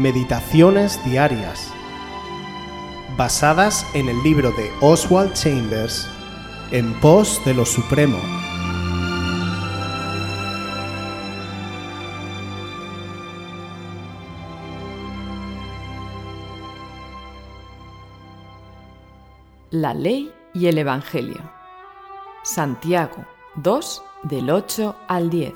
Meditaciones Diarias, basadas en el libro de Oswald Chambers, En pos de lo Supremo. La ley y el Evangelio. Santiago 2 del 8 al 10.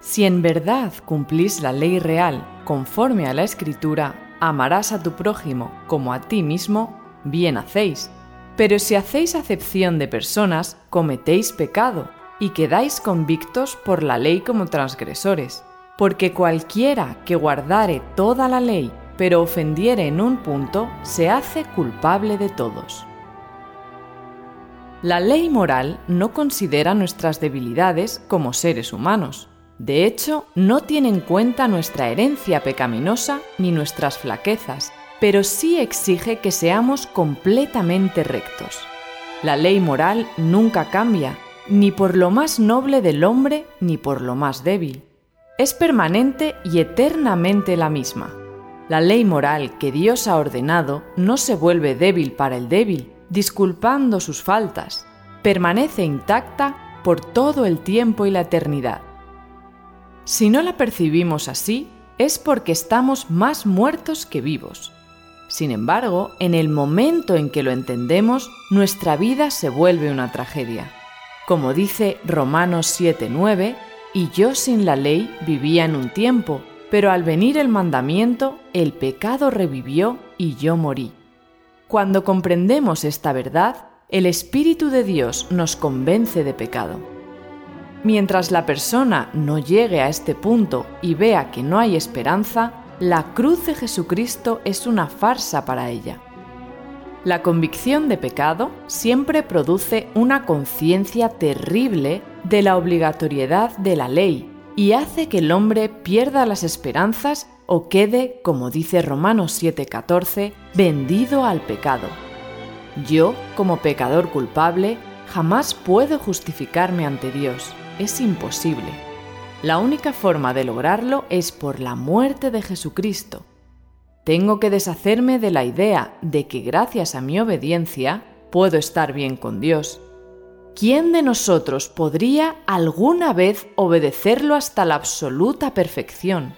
Si en verdad cumplís la ley real conforme a la escritura, amarás a tu prójimo como a ti mismo, bien hacéis. Pero si hacéis acepción de personas, cometéis pecado y quedáis convictos por la ley como transgresores. Porque cualquiera que guardare toda la ley pero ofendiere en un punto, se hace culpable de todos. La ley moral no considera nuestras debilidades como seres humanos. De hecho, no tiene en cuenta nuestra herencia pecaminosa ni nuestras flaquezas, pero sí exige que seamos completamente rectos. La ley moral nunca cambia, ni por lo más noble del hombre ni por lo más débil. Es permanente y eternamente la misma. La ley moral que Dios ha ordenado no se vuelve débil para el débil, disculpando sus faltas, permanece intacta por todo el tiempo y la eternidad. Si no la percibimos así, es porque estamos más muertos que vivos. Sin embargo, en el momento en que lo entendemos, nuestra vida se vuelve una tragedia. Como dice Romanos 7:9, y yo sin la ley vivía en un tiempo, pero al venir el mandamiento, el pecado revivió y yo morí. Cuando comprendemos esta verdad, el Espíritu de Dios nos convence de pecado. Mientras la persona no llegue a este punto y vea que no hay esperanza, la cruz de Jesucristo es una farsa para ella. La convicción de pecado siempre produce una conciencia terrible de la obligatoriedad de la ley y hace que el hombre pierda las esperanzas o quede, como dice Romanos 7:14, vendido al pecado. Yo, como pecador culpable, jamás puedo justificarme ante Dios. Es imposible. La única forma de lograrlo es por la muerte de Jesucristo. Tengo que deshacerme de la idea de que gracias a mi obediencia puedo estar bien con Dios ¿quién de nosotros podría alguna vez obedecerlo hasta la absoluta perfección?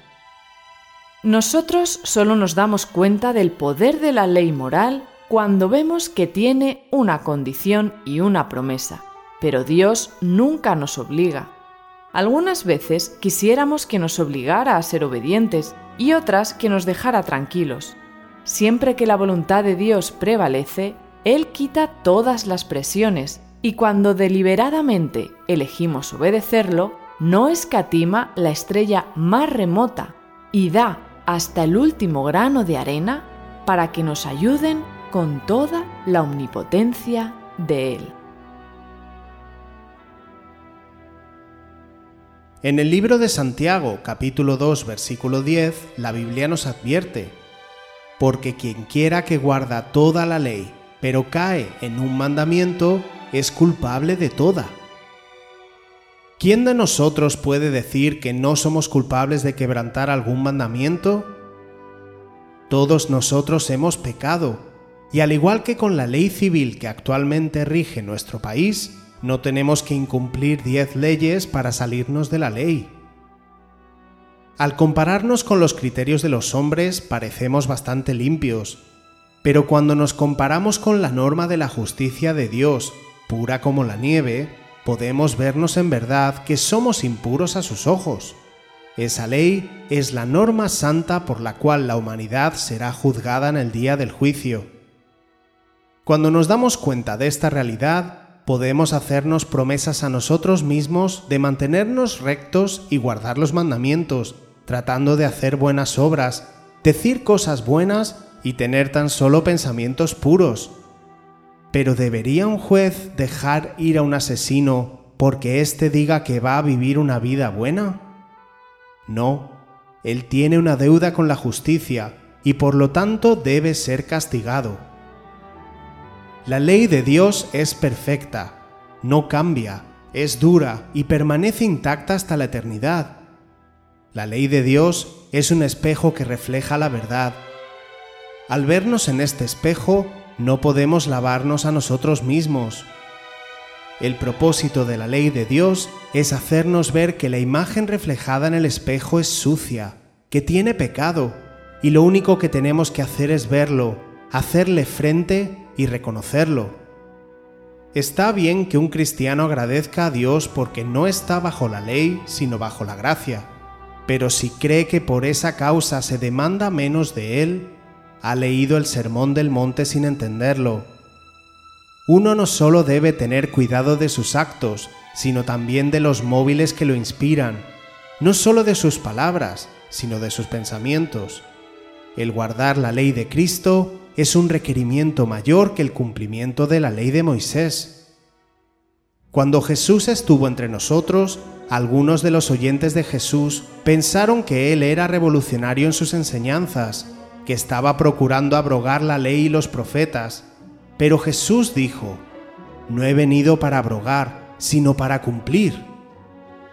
Nosotros solo nos damos cuenta del poder de la ley moral cuando vemos que tiene una condición y una promesa, pero Dios nunca nos obliga. Algunas veces quisiéramos que nos obligara a ser obedientes y otras que nos dejara tranquilos. Siempre que la voluntad de Dios prevalece, Él quita todas las presiones y cuando deliberadamente elegimos obedecerlo, no escatima la estrella más remota y da hasta el último grano de arena para que nos ayuden con toda la omnipotencia de Él. En el libro de Santiago, capítulo 2, versículo 10, la Biblia nos advierte, porque quien quiera que guarda toda la ley, pero cae en un mandamiento, es culpable de toda. ¿Quién de nosotros puede decir que no somos culpables de quebrantar algún mandamiento? Todos nosotros hemos pecado, y al igual que con la ley civil que actualmente rige nuestro país, no tenemos que incumplir diez leyes para salirnos de la ley. Al compararnos con los criterios de los hombres parecemos bastante limpios, pero cuando nos comparamos con la norma de la justicia de Dios, pura como la nieve, podemos vernos en verdad que somos impuros a sus ojos. Esa ley es la norma santa por la cual la humanidad será juzgada en el día del juicio. Cuando nos damos cuenta de esta realidad, podemos hacernos promesas a nosotros mismos de mantenernos rectos y guardar los mandamientos, tratando de hacer buenas obras, decir cosas buenas y tener tan solo pensamientos puros. Pero ¿debería un juez dejar ir a un asesino porque éste diga que va a vivir una vida buena? No, él tiene una deuda con la justicia y por lo tanto debe ser castigado. La ley de Dios es perfecta, no cambia, es dura y permanece intacta hasta la eternidad. La ley de Dios es un espejo que refleja la verdad. Al vernos en este espejo, no podemos lavarnos a nosotros mismos. El propósito de la ley de Dios es hacernos ver que la imagen reflejada en el espejo es sucia, que tiene pecado, y lo único que tenemos que hacer es verlo, hacerle frente y reconocerlo. Está bien que un cristiano agradezca a Dios porque no está bajo la ley, sino bajo la gracia, pero si cree que por esa causa se demanda menos de él, ha leído el Sermón del Monte sin entenderlo. Uno no solo debe tener cuidado de sus actos, sino también de los móviles que lo inspiran, no solo de sus palabras, sino de sus pensamientos. El guardar la ley de Cristo es un requerimiento mayor que el cumplimiento de la ley de Moisés. Cuando Jesús estuvo entre nosotros, algunos de los oyentes de Jesús pensaron que Él era revolucionario en sus enseñanzas, que estaba procurando abrogar la ley y los profetas, pero Jesús dijo, No he venido para abrogar, sino para cumplir.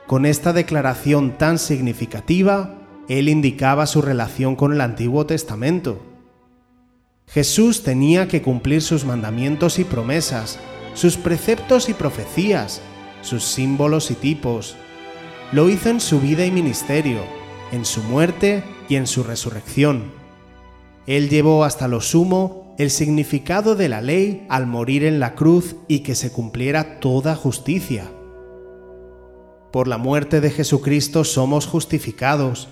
Con esta declaración tan significativa, Él indicaba su relación con el Antiguo Testamento. Jesús tenía que cumplir sus mandamientos y promesas, sus preceptos y profecías, sus símbolos y tipos. Lo hizo en su vida y ministerio, en su muerte y en su resurrección. Él llevó hasta lo sumo el significado de la ley al morir en la cruz y que se cumpliera toda justicia. Por la muerte de Jesucristo somos justificados.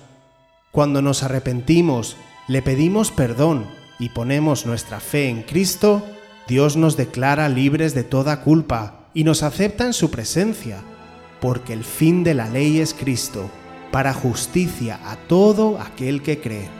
Cuando nos arrepentimos, le pedimos perdón y ponemos nuestra fe en Cristo, Dios nos declara libres de toda culpa y nos acepta en su presencia, porque el fin de la ley es Cristo, para justicia a todo aquel que cree.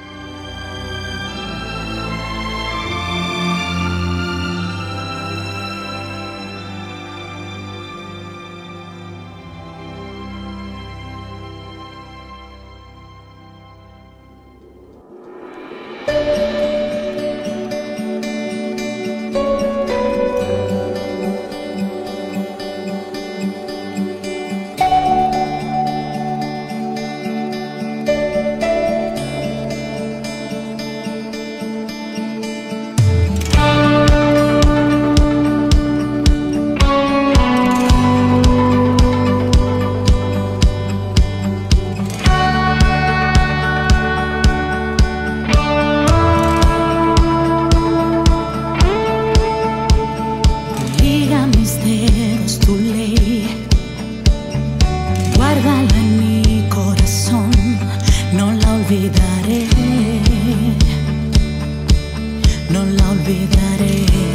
Si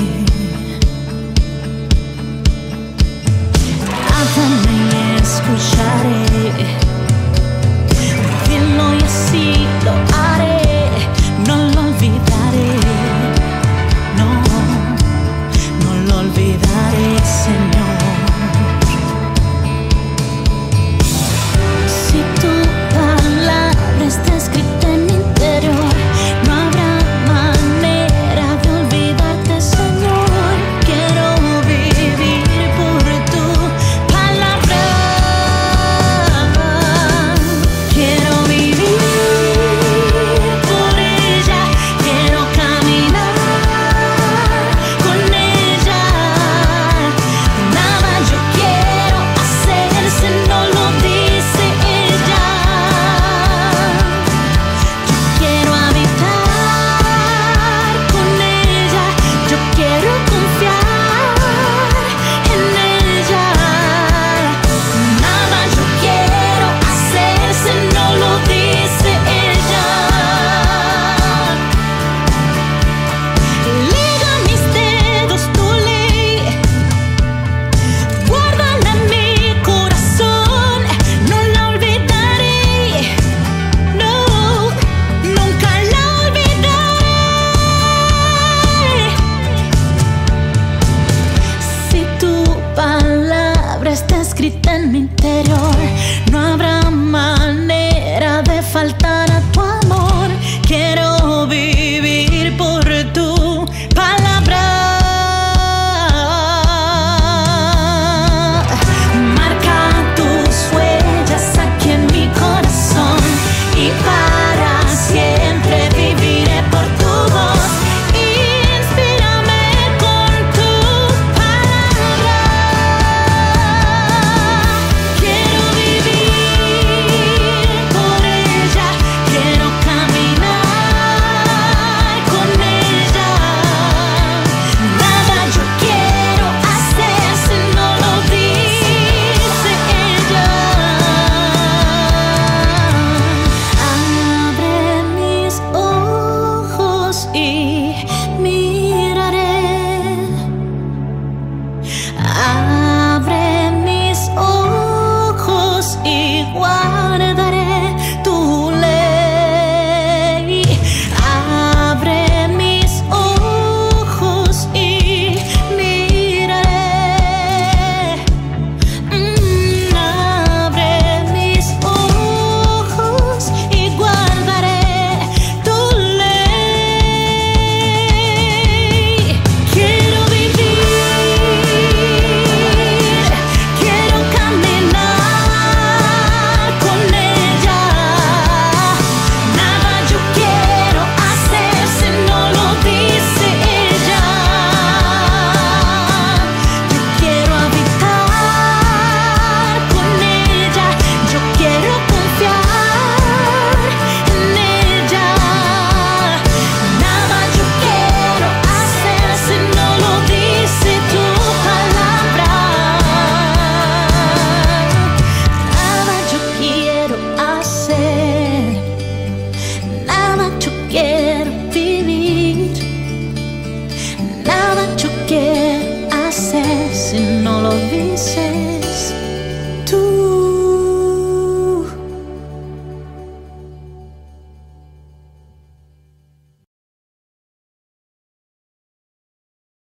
No habrá manera de faltar a tu amor. Quiero